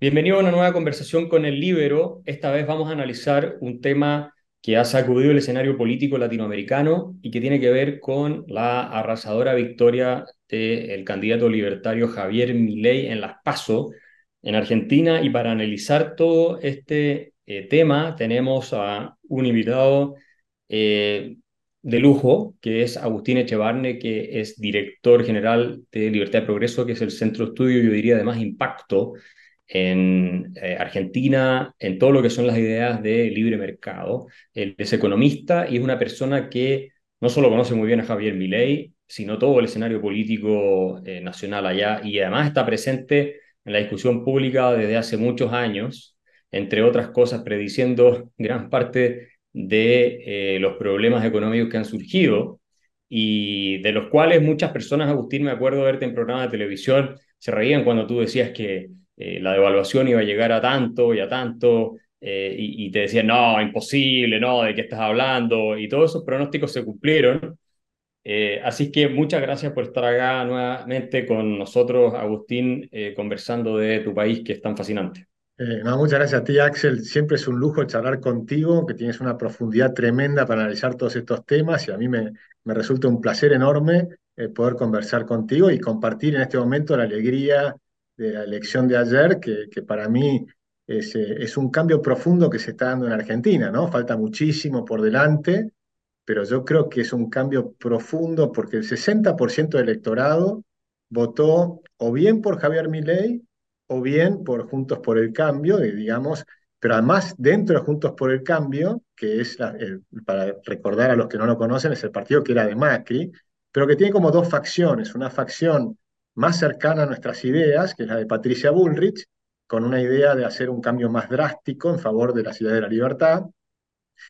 Bienvenido a una nueva conversación con el Libero. Esta vez vamos a analizar un tema que ha sacudido el escenario político latinoamericano y que tiene que ver con la arrasadora victoria del candidato libertario Javier Milei en las PASO en Argentina. Y para analizar todo este eh, tema tenemos a un invitado eh, de lujo, que es Agustín Echevarne, que es director general de Libertad y Progreso, que es el centro de estudio, yo diría, de más impacto en eh, Argentina, en todo lo que son las ideas de libre mercado. Él es economista y es una persona que no solo conoce muy bien a Javier Milei, sino todo el escenario político eh, nacional allá y además está presente en la discusión pública desde hace muchos años, entre otras cosas, prediciendo gran parte de eh, los problemas económicos que han surgido y de los cuales muchas personas, Agustín, me acuerdo verte en programas de televisión, se reían cuando tú decías que eh, la devaluación iba a llegar a tanto y a tanto, eh, y, te decían, no, imposible, no, ¿de qué estás hablando? Y todos esos pronósticos se cumplieron. Eh, así que muchas gracias por estar acá nuevamente con nosotros, Agustín, conversando de tu país que es tan fascinante. no, muchas gracias a ti, Axel. Siempre es un lujo charlar contigo, que tienes una profundidad tremenda para analizar todos estos temas y a mí me, me resulta un placer enorme poder conversar contigo y compartir en este momento la alegría de la elección de ayer, que, que para mí es, eh, es, un cambio profundo que se está dando en Argentina, ¿no? Falta muchísimo por delante, pero yo creo que es un cambio profundo porque el 60% del electorado votó o bien por Javier Milei o bien por Juntos por el Cambio, digamos, pero además dentro de Juntos por el Cambio, que es, para recordar a los que no lo conocen, es el partido que era de Macri, pero que tiene como dos facciones, una facción más cercana a nuestras ideas, que es la de Patricia Bullrich, con una idea de hacer un cambio más drástico en favor de la ciudad de la libertad.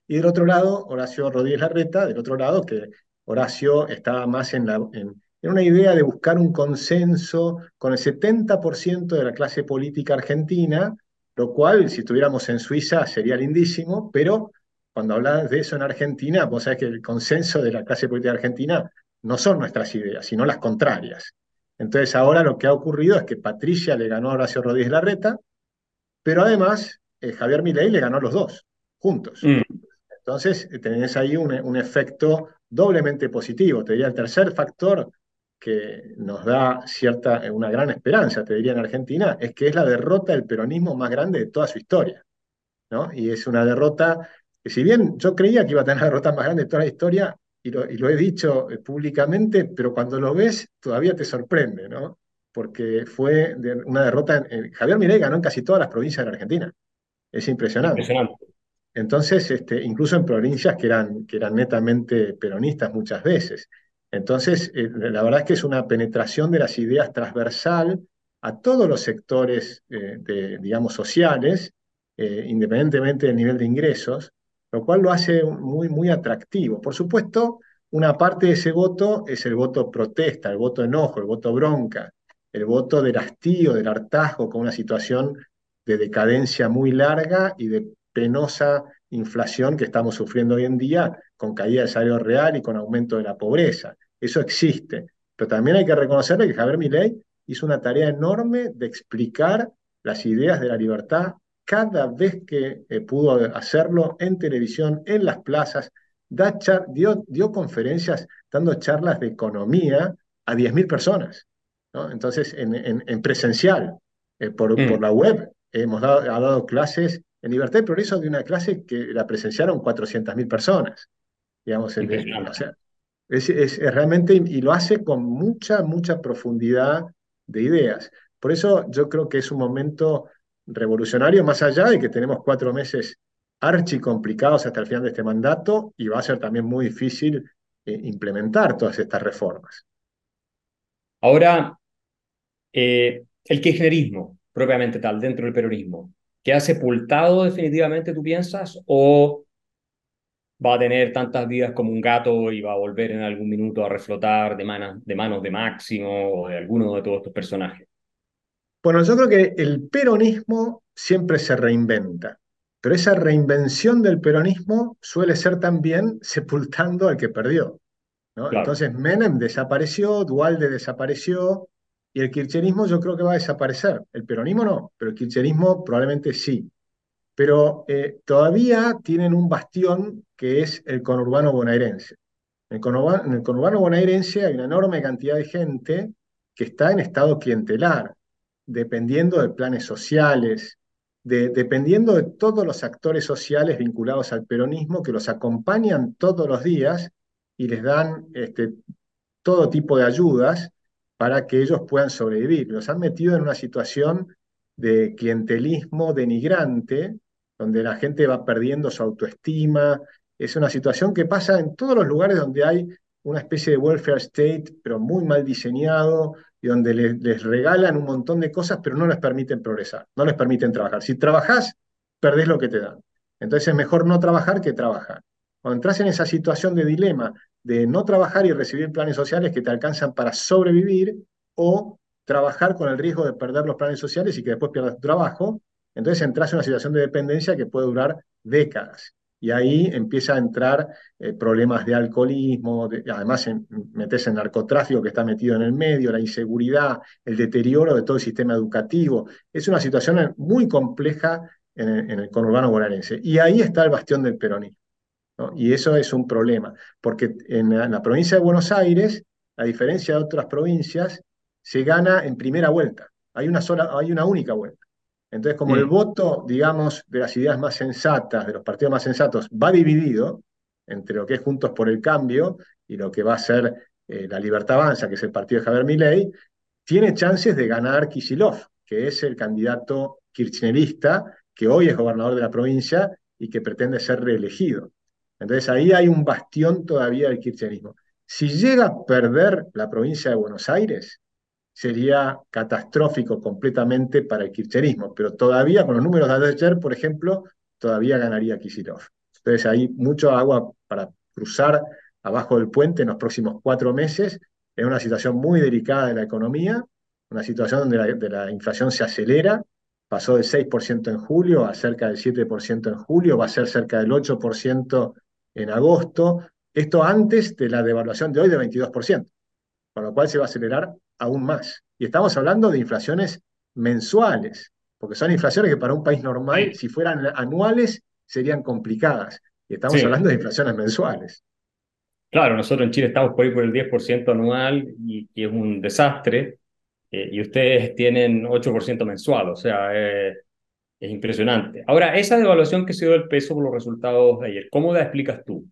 Y del otro lado, Horacio Rodríguez Larreta, del otro lado, que Horacio estaba más en, la, en, en una idea de buscar un consenso con el 70% de la clase política argentina, lo cual, si estuviéramos en Suiza, sería lindísimo, pero cuando hablas de eso en Argentina, vos sabés que el consenso de la clase política argentina no son nuestras ideas, sino las contrarias. Entonces ahora lo que ha ocurrido es que Patricia le ganó a Horacio Rodríguez Larreta, pero además eh, Javier Milei le ganó a los dos, juntos. Mm. Entonces eh, tenés ahí un, un, efecto doblemente positivo. Te diría el tercer factor que nos da cierta, eh, una gran esperanza, te diría en Argentina, es que es la derrota del peronismo más grande de toda su historia. ¿no? Y es una derrota que si bien yo creía que iba a tener la derrota más grande de toda la historia, y lo, he dicho eh, públicamente, pero cuando lo ves todavía te sorprende, ¿no? Porque fue una derrota. En, Javier Milei ganó en casi todas las provincias de la Argentina. Es impresionante. Entonces, este, incluso en provincias que eran, que eran netamente peronistas muchas veces. Entonces, eh, la verdad es que es una penetración de las ideas transversal a todos los sectores, eh, de, digamos, sociales, independientemente del nivel de ingresos, lo cual lo hace muy, muy atractivo. Por supuesto, una parte de ese voto es el voto protesta, el voto enojo, el voto bronca, el voto del hastío, del hartazgo con una situación de decadencia muy larga y de penosa inflación que estamos sufriendo hoy en día con caída del salario real y con aumento de la pobreza. Eso existe. Pero también hay que reconocerle que Javier Milei hizo una tarea enorme de explicar las ideas de la libertad cada vez que eh, pudo hacerlo en televisión, en las plazas, dio, dio, conferencias dando charlas de economía a 10.000 personas. ¿no? Entonces, en, en, presencial, eh, por, mm. por, la web, hemos dado, ha dado clases en Libertad y Progreso de una clase que la presenciaron 400.000 personas. Digamos, o sea, es, es, realmente, y lo hace con mucha, mucha profundidad de ideas. Por eso yo creo que es un momento revolucionario, más allá de que tenemos cuatro meses archi complicados hasta el final de este mandato y va a ser también muy difícil eh, implementar todas estas reformas. Ahora, eh, el kirchnerismo, propiamente tal, dentro del peronismo, ¿que ha sepultado definitivamente, tú piensas, o va a tener tantas vidas como un gato y va a volver en algún minuto a reflotar de, de manos de Máximo o de alguno de todos estos personajes? Bueno, yo creo que el peronismo siempre se reinventa, pero esa reinvención del peronismo suele ser también sepultando al que perdió. ¿no? Entonces Menem desapareció, Dualde desapareció, y el kirchnerismo yo creo que va a desaparecer. El peronismo no, pero el kirchnerismo probablemente sí. Pero eh, todavía tienen un bastión que es el conurbano bonaerense. En el conurbano, en el conurbano bonaerense hay una enorme cantidad de gente que está en estado clientelar, dependiendo de planes sociales, dependiendo de todos los actores sociales vinculados al peronismo que los acompañan todos los días y les dan este, todo tipo de ayudas para que ellos puedan sobrevivir. Los han metido en una situación de clientelismo denigrante, donde la gente va perdiendo su autoestima. Es una situación que pasa en todos los lugares donde hay una especie de welfare state, pero muy mal diseñado, y donde les, regalan un montón de cosas, pero no les permiten progresar, no les permiten trabajar. Si trabajás, perdés lo que te dan. Entonces es mejor no trabajar que trabajar. Cuando entras en esa situación de dilema de no trabajar y recibir planes sociales que te alcanzan para sobrevivir, o trabajar con el riesgo de perder los planes sociales y que después pierdas tu trabajo, entonces entras en una situación de dependencia que puede durar décadas. Y ahí empieza a entrar eh, problemas de alcoholismo, además metes en narcotráfico que está metido en el medio, la inseguridad, el deterioro de todo el sistema educativo. Es una situación muy compleja en el, conurbano bonaerense. Y ahí está el bastión del peronismo. Y eso es un problema, porque en la, provincia de Buenos Aires, a diferencia de otras provincias, se gana en primera vuelta. Hay una, sola, hay una única vuelta. Entonces, como el voto, digamos, de las ideas más sensatas, de los partidos más sensatos, va dividido entre lo que es Juntos por el Cambio y lo que va a ser eh, la Libertad Avanza, que es el partido de Javier Milei, tiene chances de ganar Kisilov, que es el candidato kirchnerista que hoy es gobernador de la provincia y que pretende ser reelegido. Entonces ahí hay un bastión todavía del kirchnerismo. Si llega a perder la provincia de Buenos Aires, sería catastrófico completamente para el kirchnerismo, pero todavía con los números de ayer, por ejemplo, todavía ganaría Kisilov. Entonces hay mucho agua para cruzar abajo del puente en los próximos cuatro meses. Es una situación muy delicada de la economía, una situación donde la, inflación se acelera, pasó del 6% en julio a cerca del 7% en julio, va a ser cerca del 8% en agosto, esto antes de la devaluación de hoy de 22%, con lo cual se va a acelerar aún más. Y estamos hablando de inflaciones mensuales, porque son inflaciones que para un país normal, si fueran anuales, serían complicadas. Y estamos hablando de inflaciones mensuales. Claro, nosotros en Chile estamos por ahí por el 10% anual y, es un desastre, eh, y ustedes tienen 8% mensual, o sea, eh, es impresionante. Ahora, esa devaluación que se dio del peso por los resultados de ayer, ¿cómo la explicas tú?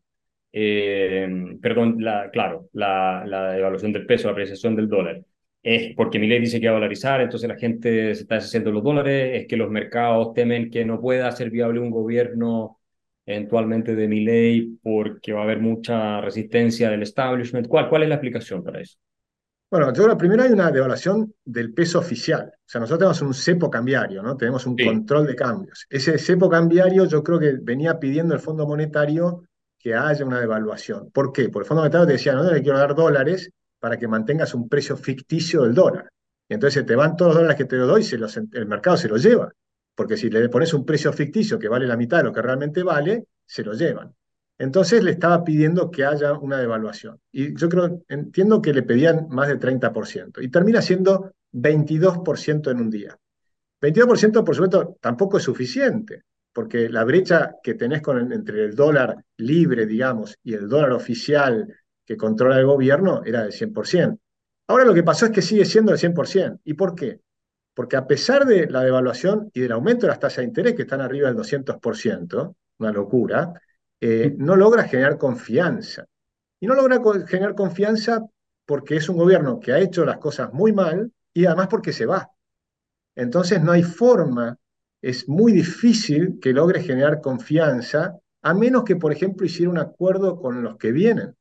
Eh, perdón, la, claro, la, la devaluación del peso, la apreciación del dólar es porque mi ley dice que va a dolarizar, entonces la gente se está deshaciendo los dólares, es que los mercados temen que no pueda ser viable un gobierno eventualmente de mi ley porque va a haber mucha resistencia del establishment. ¿Cuál, cuál es la explicación para eso? Bueno, yo primero hay una devaluación del peso oficial. O sea, nosotros tenemos un cepo cambiario, ¿no? Tenemos un control de cambios. Ese cepo cambiario yo creo que venía pidiendo el Fondo Monetario que haya una devaluación. ¿Por qué? Porque el Fondo Monetario te decía, no, no le quiero dar dólares, para que mantengas un precio ficticio del dólar. Y entonces te van todos los dólares que te doy el mercado se los lleva. Porque si le pones un precio ficticio que vale la mitad de lo que realmente vale, se lo llevan. Entonces le estaba pidiendo que haya una devaluación. Y yo creo, entiendo que le pedían más de 30%. Y termina siendo 22% en un día. 22%, por supuesto, tampoco es suficiente, porque la brecha que tenés con entre el dólar libre, digamos, y el dólar oficial que controla el gobierno era del 100%. Ahora lo que pasó es que sigue siendo del 100%. ¿Y por qué? Porque a pesar de la devaluación y del aumento de las tasas de interés, que están arriba del 200%, una locura, eh, no logra generar confianza. Y no logra generar confianza porque es un gobierno que ha hecho las cosas muy mal y además porque se va. Entonces no hay forma, es muy difícil que logre generar confianza, a menos que, por ejemplo, hiciera un acuerdo con los que vienen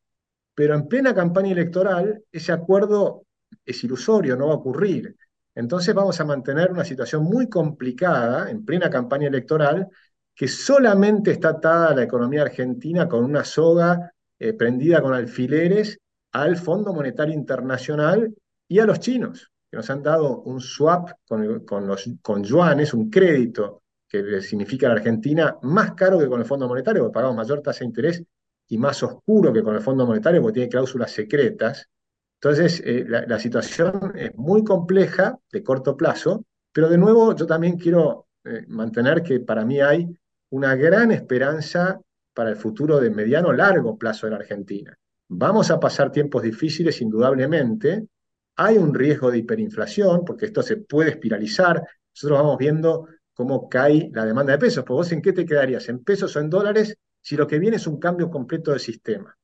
pero en plena campaña electoral ese acuerdo es ilusorio, no va a ocurrir. Entonces vamos a mantener una situación muy complicada en plena campaña electoral que solamente está atada a la economía argentina con una soga eh, prendida con alfileres al Fondo Monetario Internacional y a los chinos, que nos han dado un swap con, con, los, con yuanes, un crédito que significa la Argentina más caro que con el Fondo Monetario, porque pagamos mayor tasa de interés y más oscuro que con el Fondo Monetario porque tiene cláusulas secretas. Entonces, eh, la, situación es muy compleja de corto plazo, pero de nuevo yo también quiero eh, mantener que para mí hay una gran esperanza para el futuro de mediano largo plazo en Argentina. Vamos a pasar tiempos difíciles, indudablemente. Hay un riesgo de hiperinflación, porque esto se puede espiralizar. Nosotros vamos viendo cómo cae la demanda de pesos. Pues vos en qué te quedarías, en pesos o en dólares, si lo que viene es un cambio completo del sistema.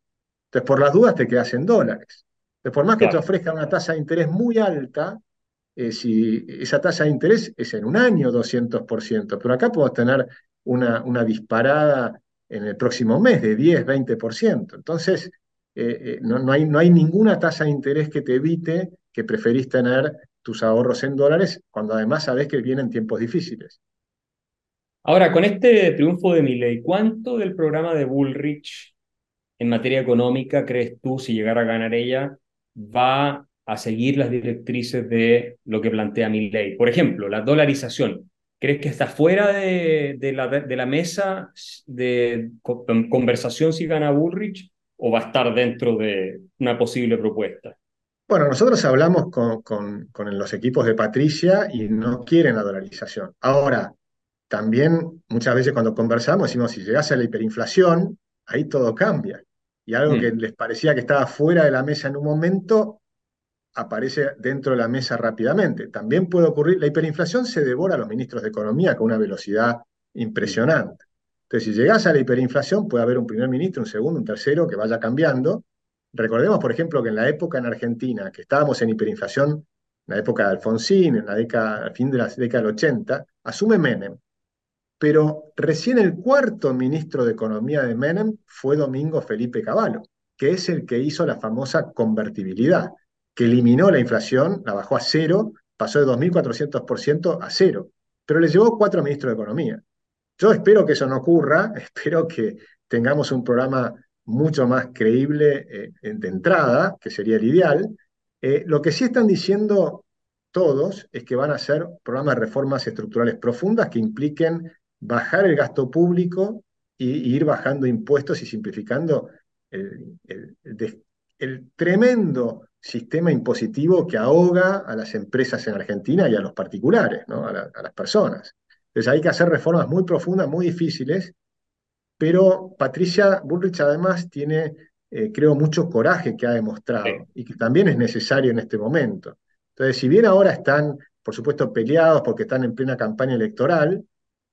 Entonces, por las dudas te quedas en dólares. Entonces, por más que te ofrezca una tasa de interés muy alta, eh, si esa tasa de interés es en un año 200%, pero acá podemos tener una, una disparada en el próximo mes de 10, 20%. Entonces, eh, eh, no, no, hay, no hay ninguna tasa de interés que te evite que preferís tener tus ahorros en dólares cuando además sabes que vienen tiempos difíciles. Ahora, con este triunfo de Milley, ¿cuánto del programa de Bullrich en materia económica crees tú, si llegara a ganar ella, va a seguir las directrices de lo que plantea Milley? Por ejemplo, la dolarización. ¿Crees que está fuera de, de, la, mesa de conversación si gana Bullrich o va a estar dentro de una posible propuesta? Bueno, nosotros hablamos con, con, los equipos de Patricia y no quieren la dolarización. Ahora, también muchas veces cuando conversamos decimos, si llegase a la hiperinflación, ahí todo cambia. Y algo que mm. les parecía que estaba fuera de la mesa en un momento, aparece dentro de la mesa rápidamente. También puede ocurrir, la hiperinflación se devora a los ministros de Economía con una velocidad impresionante. Entonces, si llegase a la hiperinflación, puede haber un primer ministro, un segundo, un tercero que vaya cambiando, Recordemos, por ejemplo, que en la época en Argentina, que estábamos en hiperinflación, en la época de Alfonsín, en la década, al fin de la década del 80, asume Menem. Pero recién el cuarto ministro de Economía de Menem fue Domingo Felipe Cavallo, que es el que hizo la famosa convertibilidad, que eliminó la inflación, la bajó a cero, pasó de 2.400% a cero, pero le llevó cuatro ministros de Economía. Yo espero que eso no ocurra, espero que tengamos un programa mucho más creíble eh, de entrada, que sería el ideal. Eh, lo que sí están diciendo todos es que van a ser programas de reformas estructurales profundas que impliquen bajar el gasto público y, ir bajando impuestos y simplificando el, tremendo sistema impositivo que ahoga a las empresas en Argentina y a los particulares, ¿no? a, a las personas. Entonces hay que hacer reformas muy profundas, muy difíciles, pero Patricia Bullrich además tiene, eh, creo, mucho coraje que ha demostrado y que también es necesario en este momento. Entonces, si bien ahora están, por supuesto, peleados porque están en plena campaña electoral,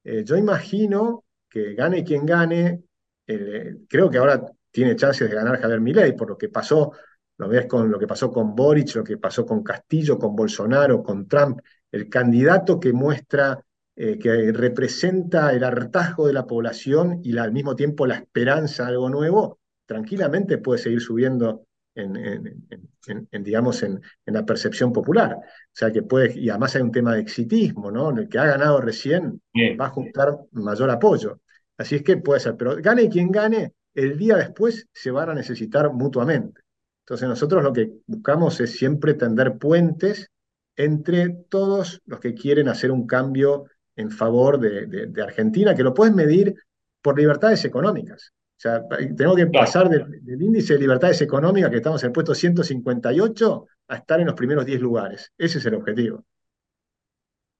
eh, yo imagino que gane quien gane, eh, creo que ahora tiene chances de ganar Javier Milei, por lo que pasó, lo ves con lo que pasó con Boric, lo que pasó con Castillo, con Bolsonaro, con Trump, el candidato que muestra eh, que representa el hartazgo de la población y al mismo tiempo la esperanza algo nuevo, tranquilamente puede seguir subiendo en, digamos, en, la percepción popular. O sea que puede, y además hay un tema de exitismo, ¿no? El que ha ganado recién va a juntar mayor apoyo. Así es que puede ser, pero gane quien gane, el día después se van a necesitar mutuamente. Entonces nosotros lo que buscamos es siempre tender puentes entre todos los que quieren hacer un cambio en favor de, Argentina, que lo puedes medir por libertades económicas. O sea, tengo que pasar del, índice de libertades económicas, que estamos en el puesto 158, a estar en los primeros 10 lugares. Ese es el objetivo.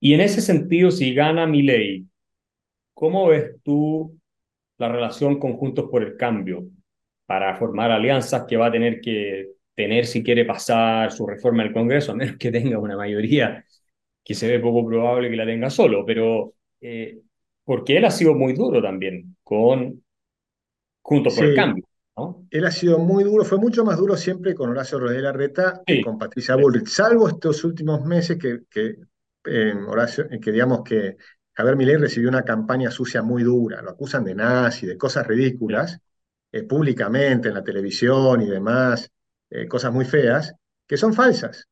Y en ese sentido, si gana mi ley, ¿cómo ves tú la relación con Juntos por el Cambio para formar alianzas que va a tener que tener si quiere pasar su reforma al Congreso, a menos que tenga una mayoría que se ve poco probable que la tenga solo, pero eh, porque él ha sido muy duro también con Juntos por el Cambio. ¿no? Él ha sido muy duro, fue mucho más duro siempre con Horacio Rodríguez Larreta que con Patricia Bullrich, salvo estos últimos meses que, que, Horacio, que digamos que Javier Milei recibió una campaña sucia muy dura, lo acusan de nazi, de cosas ridículas, eh, públicamente en la televisión y demás, eh, cosas muy feas, que son falsas.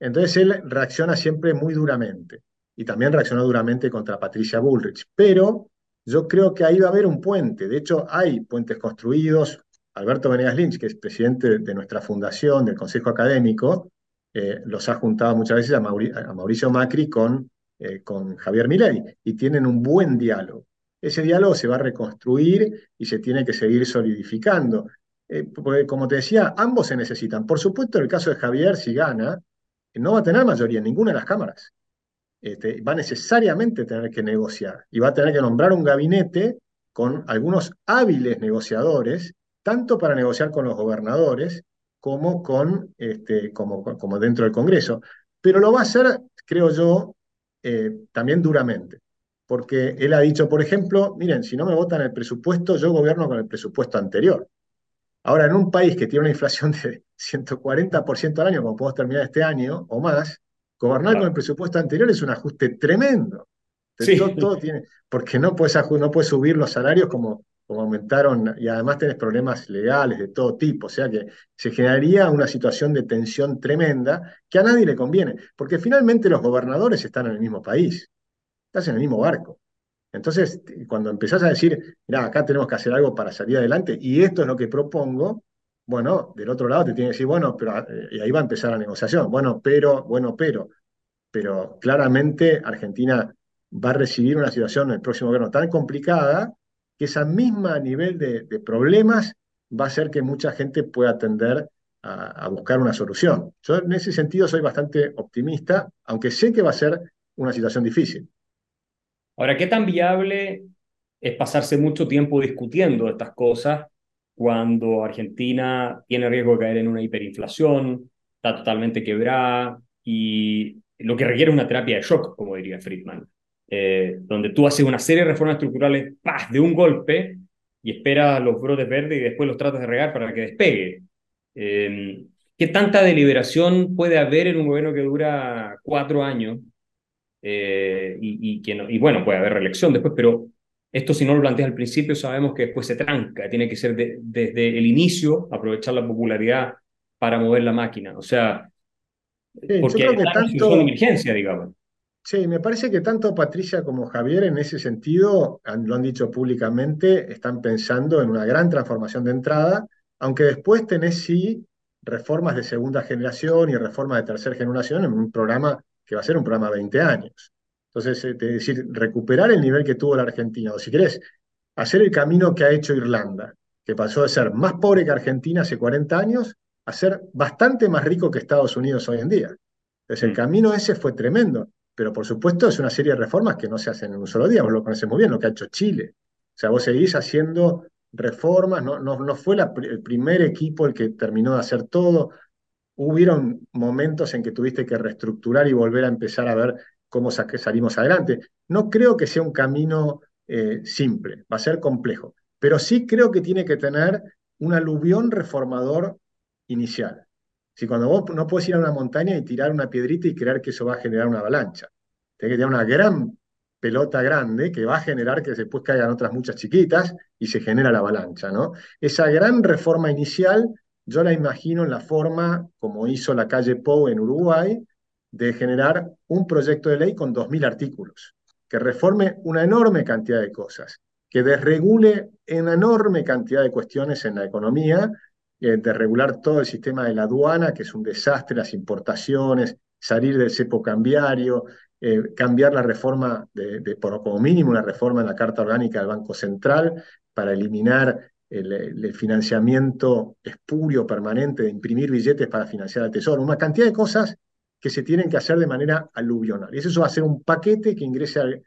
Entonces él reacciona siempre muy duramente y también reaccionó duramente contra Patricia Bullrich. Pero yo creo que ahí va a haber un puente. De hecho, hay puentes construidos. Alberto Venegas Lynch, que es presidente de nuestra fundación, del Consejo Académico, eh, los ha juntado muchas veces a, Mauricio Macri con, eh, con Javier Milei y tienen un buen diálogo. Ese diálogo se va a reconstruir y se tiene que seguir solidificando. eh, porque como te decía, ambos se necesitan. Por supuesto, en el caso de Javier, si gana, no va a tener mayoría en ninguna de las cámaras. Este, va necesariamente a tener que negociar y va a tener que nombrar un gabinete con algunos hábiles negociadores, tanto para negociar con los gobernadores como, con, este, como, dentro del Congreso. Pero lo va a hacer, creo yo, eh, también duramente. Porque él ha dicho, por ejemplo, miren, si no me votan el presupuesto, yo gobierno con el presupuesto anterior. Ahora, en un país que tiene una inflación de 140% al año, como podemos terminar este año o más, gobernar con el presupuesto anterior es un ajuste tremendo. Sí. Todo, tiene, porque no puedes, no puedes subir los salarios como, como aumentaron, y además tenés problemas legales de todo tipo, o sea que se generaría una situación de tensión tremenda que a nadie le conviene, porque finalmente los gobernadores están en el mismo país, estás en el mismo barco. Entonces, cuando empezás a decir, mira, acá tenemos que hacer algo para salir adelante, y esto es lo que propongo, bueno, del otro lado te tiene que decir, bueno, pero eh, y ahí va a empezar la negociación. Bueno, pero, bueno, pero. Pero claramente Argentina va a recibir una situación en el próximo gobierno tan complicada que esa misma nivel de, problemas va a hacer que mucha gente pueda tender a, a, buscar una solución. Yo en ese sentido soy bastante optimista, aunque sé que va a ser una situación difícil. Ahora, ¿qué tan viable es pasarse mucho tiempo discutiendo estas cosas cuando Argentina tiene riesgo de caer en una hiperinflación, está totalmente quebrada y lo que requiere una terapia de shock, como diría Friedman, eh, donde tú haces una serie de reformas estructurales ¡pah! de un golpe y esperas los brotes verdes y después los tratas de regar para que despegue. Eh, ¿Qué tanta deliberación puede haber en un gobierno que dura cuatro años? Eh, y, y, que no, y bueno, puede haber reelección después, pero esto si no lo planteas al principio sabemos que después se tranca, tiene que ser desde el inicio aprovechar la popularidad para mover la máquina. O sea, porque yo creo que tanto, de emergencia, digamos. Sí, me parece que tanto Patricia como Javier en ese sentido, lo han dicho públicamente, están pensando en una gran transformación de entrada, aunque después tenés sí reformas de segunda generación y reformas de tercera generación en un programa que va a ser un programa de 20 años. Entonces, es decir, recuperar el nivel que tuvo la Argentina, o si querés, hacer el camino que ha hecho Irlanda, que pasó de ser más pobre que Argentina hace 40 años a ser bastante más rico que Estados Unidos hoy en día. Entonces, el mm. camino ese fue tremendo, pero por supuesto es una serie de reformas que no se hacen en un solo día, vos lo conocés muy bien, lo que ha hecho Chile. O sea, vos seguís haciendo reformas, no, no, no fue el primer equipo el que terminó de hacer todo, hubieron momentos en que tuviste que reestructurar y volver a empezar a ver cómo salimos adelante. No creo que sea un camino eh, simple, va a ser complejo, pero sí creo que tiene que tener un aluvión reformador inicial. Si cuando vos no puedes ir a una montaña y tirar una piedrita y creer que eso va a generar una avalancha, tiene que tener una gran pelota grande que va a generar que después caigan otras muchas chiquitas y se genera la avalancha, ¿no? Esa gran reforma inicial yo la imagino en la forma como hizo la calle Pou en Uruguay, de generar un proyecto de ley con 2.000 artículos, que reforme una enorme cantidad de cosas, que desregule una enorme cantidad de cuestiones en la economía, eh, de todo el sistema de la aduana, que es un desastre, las importaciones, salir del cepo cambiario, eh, cambiar la reforma, de, de, por como mínimo una reforma en la Carta Orgánica del Banco Central para eliminar el, financiamiento espurio permanente de imprimir billetes para financiar el tesoro, una cantidad de cosas que se tienen que hacer de manera aluvional. Y eso va a ser un paquete que ingrese al,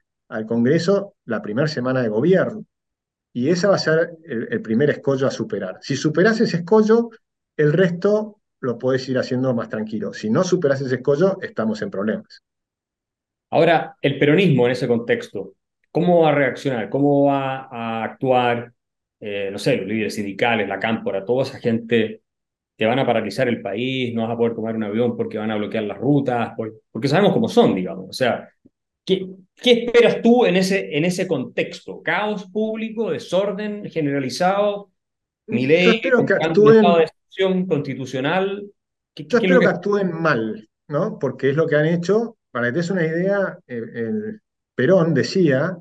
Congreso la primera semana de gobierno. Y ese va a ser el, primer escollo a superar. Si superas ese escollo, el resto lo puedes ir haciendo más tranquilo. Si no superas ese escollo, estamos en problemas. Ahora, el peronismo en ese contexto, ¿cómo va a reaccionar? ¿Cómo va a actuar? Eh, no sé, los líderes sindicales, la cámpora, toda esa gente que van a paralizar el país, no vas a poder tomar un avión porque van a bloquear las rutas, porque sabemos cómo son, digamos. O sea, ¿qué, qué esperas tú en ese, en ese contexto? ¿Caos público, desorden generalizado, mi ley, actúen, estado de excepción constitucional? ¿Qué, yo espero que... que... actúen mal, ¿no? Porque es lo que han hecho. Para que te des una idea, el, el Perón decía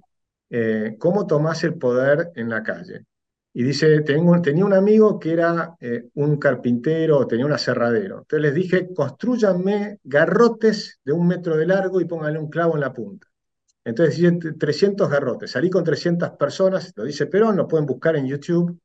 eh, cómo tomás el poder en la calle. Y dice, tengo, tenía un amigo que era eh, un carpintero, tenía un aserradero. Entonces les dije, construyanme garrotes de un metro de largo y pónganle un clavo en la punta. Entonces dice 300 garrotes. Salí con 300 personas, lo dice Perón, lo pueden buscar en YouTube.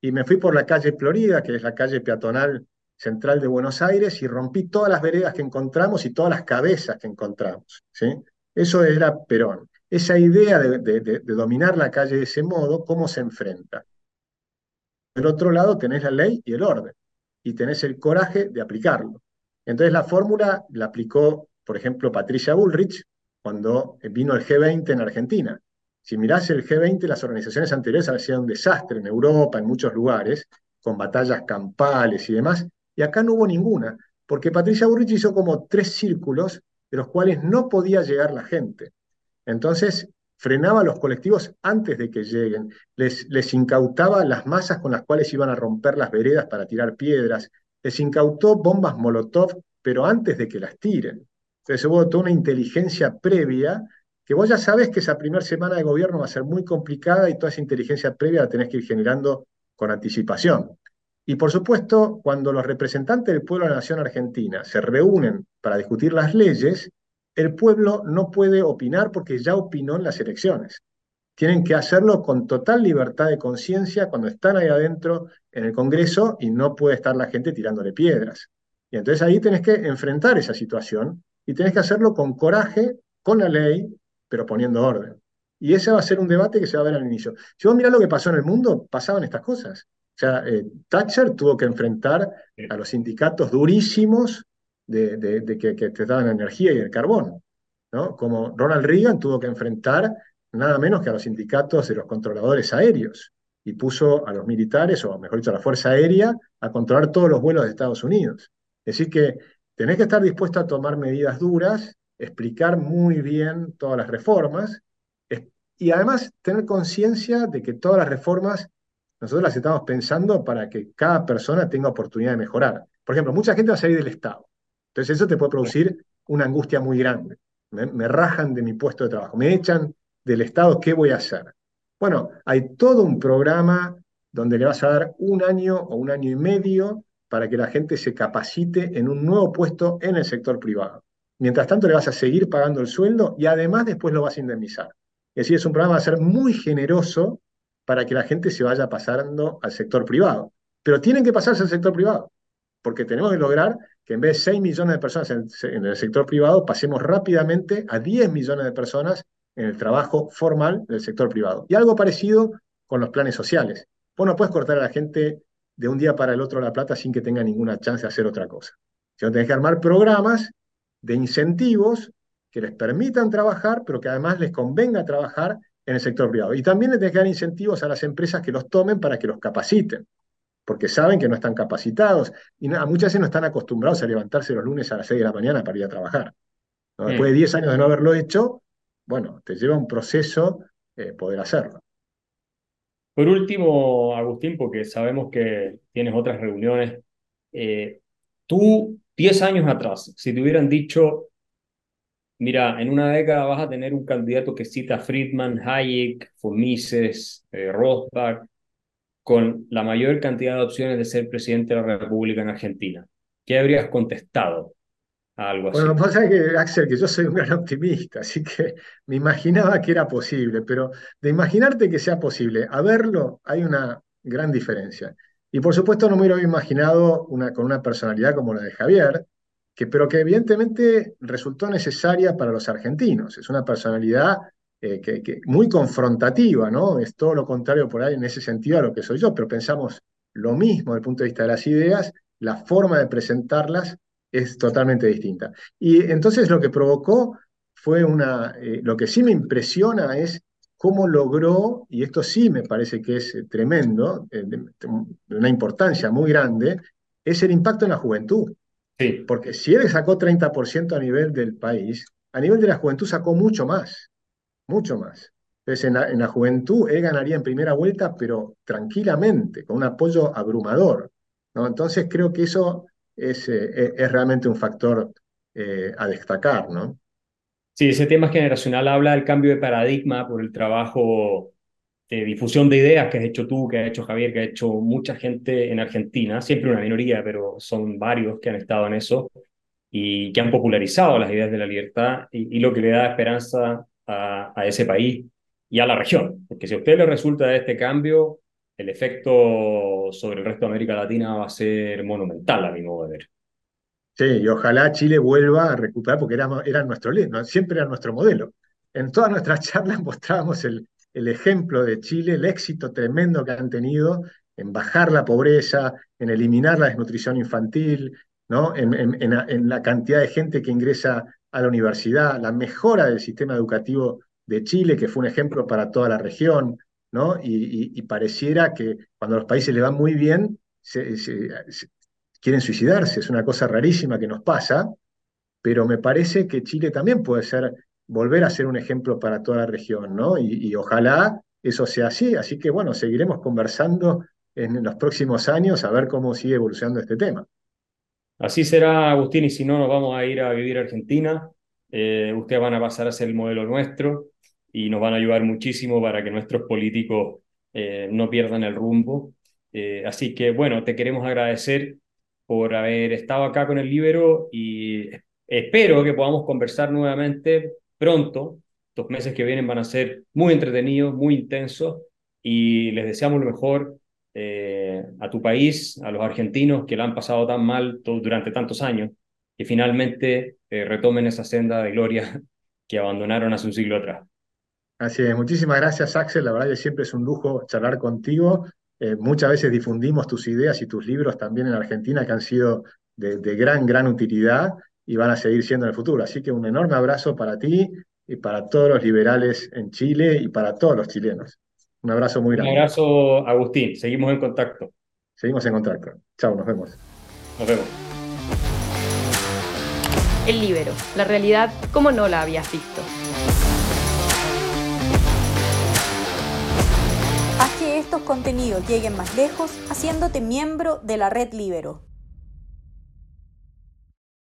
y me fui por la calle Florida, que es la calle peatonal central de Buenos Aires, y rompí todas las veredas que encontramos y todas las cabezas que encontramos. ¿sí? Eso era Perón. Esa idea de, dominar la calle de ese modo, ¿cómo se enfrenta? Del otro lado tenés la ley y el orden, y tenés el coraje de aplicarlo. Entonces la fórmula la aplicó, por ejemplo, Patricia Bullrich cuando vino el G20 en Argentina. Si mirás el G20, las organizaciones anteriores han sido un desastre en Europa, en muchos lugares, con batallas campales y demás, y acá no hubo ninguna, porque Patricia Bullrich hizo como tres círculos de los cuales no podía llegar la gente. Entonces, frenaba a los colectivos antes de que lleguen, les, les incautaba las masas con las cuales iban a romper las veredas para tirar piedras, les incautó bombas Molotov, pero antes de que las tiren. Entonces hubo toda una inteligencia previa que vos ya sabés que esa primera semana de gobierno va a ser muy complicada y toda esa inteligencia previa la tenés que ir generando con anticipación. Y por supuesto, cuando los representantes del pueblo de la nación argentina se reúnen para discutir las leyes, el pueblo no puede opinar porque ya opinó en las elecciones. Tienen que hacerlo con total libertad de conciencia cuando están ahí adentro en el Congreso y no puede estar la gente tirándole piedras. Y entonces ahí tenés que enfrentar esa situación y tenés que hacerlo con coraje, con la ley, pero poniendo orden. Y ese va a ser un debate que se va a ver al inicio. Si vos mirás lo que pasó en el mundo, pasaban estas cosas. O sea, eh, Thatcher tuvo que enfrentar a los sindicatos durísimos de, que, te daban energía y el carbón, ¿no? Como Ronald Reagan tuvo que enfrentar nada menos que a los sindicatos de los controladores aéreos y puso a los militares, o mejor dicho, a la Fuerza Aérea, a controlar todos los vuelos de Estados Unidos. Es decir, que tenés que estar dispuesto a tomar medidas duras, explicar muy bien todas las reformas y además tener conciencia de que todas las reformas nosotros las estamos pensando para que cada persona tenga oportunidad de mejorar. Por ejemplo, mucha gente va a salir del Estado. Entonces eso te puede producir una angustia muy grande. Me, rajan de mi puesto de trabajo, me echan del Estado, ¿qué voy a hacer? Bueno, hay todo un programa donde le vas a dar un año o un año y medio para que la gente se capacite en un nuevo puesto en el sector privado. Mientras tanto, le vas a seguir pagando el sueldo y además después lo vas a indemnizar. Es decir, es un programa que va a ser muy generoso para que la gente se vaya pasando al sector privado. Pero tienen que pasarse al sector privado, porque tenemos que lograr que en vez de 6 millones de personas en, el sector privado, pasemos rápidamente a 10 millones de personas en el trabajo formal del sector privado. Y algo parecido con los planes sociales. Vos no puedes cortar a la gente de un día para el otro la plata sin que tenga ninguna chance de hacer otra cosa. Sino tenés que armar programas de incentivos que les permitan trabajar, pero que además les convenga trabajar en el sector privado. Y también le tenés que dar incentivos a las empresas que los tomen para que los capaciten, porque saben que no están capacitados y muchas veces no están acostumbrados a levantarse los lunes a las 6 de la mañana para ir a trabajar. Después de 10 años de no haberlo hecho, bueno, te lleva un proceso eh, poder hacerlo. Por último, Agustín, porque sabemos que tienes otras reuniones, eh, tú, 10 años atrás, si te hubieran dicho Mira, en una década vas a tener un candidato que cita Friedman, Hayek, von Mises, eh, Rothbard, con la mayor cantidad de opciones de ser presidente de la República en Argentina. ¿Qué habrías contestado a algo así? Bueno, pasa que, Axel, que yo soy un gran optimista, así que me imaginaba que era posible, pero de imaginarte que sea posible a verlo hay una gran diferencia. Y por supuesto no me hubiera imaginado una, con una personalidad como la de Javier, pero que evidentemente resultó necesaria para los argentinos. Es una personalidad eh, que, muy confrontativa, ¿no? Es todo lo contrario por ahí en ese sentido a lo que soy yo, pero pensamos lo mismo desde el punto de vista de las ideas, la forma de presentarlas es totalmente distinta. Y entonces lo que provocó fue una, eh, lo que sí me impresiona es cómo logró, y esto sí me parece que es eh, tremendo, de una importancia muy grande, es el impacto en la juventud. Sí. Porque si él sacó 30% a nivel del país, a nivel de la juventud sacó mucho más, mucho más. Entonces, en la, juventud él ganaría en primera vuelta, pero tranquilamente, con un apoyo abrumador. ¿no? Entonces, creo que eso es, eh, es realmente un factor eh, a destacar. ¿no? Sí, ese tema generacional habla del cambio de paradigma por el trabajo de difusión de ideas que has hecho tú, que ha hecho Javier, que ha hecho mucha gente en Argentina, siempre una minoría, pero son varios que han estado en eso y que han popularizado las ideas de la libertad y, lo que le da esperanza a, ese país y a la región. Porque si a usted le resulta este cambio, el efecto sobre el resto de América Latina va a ser monumental, a mi modo de ver. Sí, y ojalá Chile vuelva a recuperar, porque era, era nuestro, siempre era nuestro modelo. En todas nuestras charlas mostrábamos el, el ejemplo de Chile, el éxito tremendo que han tenido en bajar la pobreza, en eliminar la desnutrición infantil, ¿no? en, en, la cantidad de gente que ingresa a la universidad, la mejora del sistema educativo de Chile, que fue un ejemplo para toda la región, ¿no? y, pareciera que cuando a los países le van muy bien, quieren suicidarse, es una cosa rarísima que nos pasa, pero me parece que Chile también puede ser, volver a ser un ejemplo para toda la región, ¿no? y ojalá eso sea así, así que bueno, seguiremos conversando en los próximos años a ver cómo sigue evolucionando este tema. Así será, Agustín, y si no, nos vamos a ir a vivir a Argentina. Eh, ustedes van a pasar a ser el modelo nuestro y nos van a ayudar muchísimo para que nuestros políticos eh, no pierdan el rumbo. Eh, así que, bueno, te queremos agradecer por haber estado acá con el Libero y espero que podamos conversar nuevamente pronto. Estos meses que vienen van a ser muy entretenidos, muy intensos y les deseamos lo mejor a tu país, a los argentinos que la han pasado tan mal durante tantos años, que finalmente eh, retomen esa senda de gloria que abandonaron hace un siglo atrás. Así es, muchísimas gracias Axel, la verdad que siempre es un lujo charlar contigo. Eh, muchas veces difundimos tus ideas y tus libros también en Argentina que han sido de, de gran, gran utilidad y van a seguir siendo en el futuro. Así que un enorme abrazo para ti y para todos los liberales en Chile y para todos los chilenos. Un abrazo muy grande. Un abrazo, Agustín. Seguimos en contacto. Seguimos en contacto. Chao, nos vemos. Nos vemos. El libero, la realidad como no la habías visto. Haz que estos contenidos lleguen más lejos haciéndote miembro de la red Libero.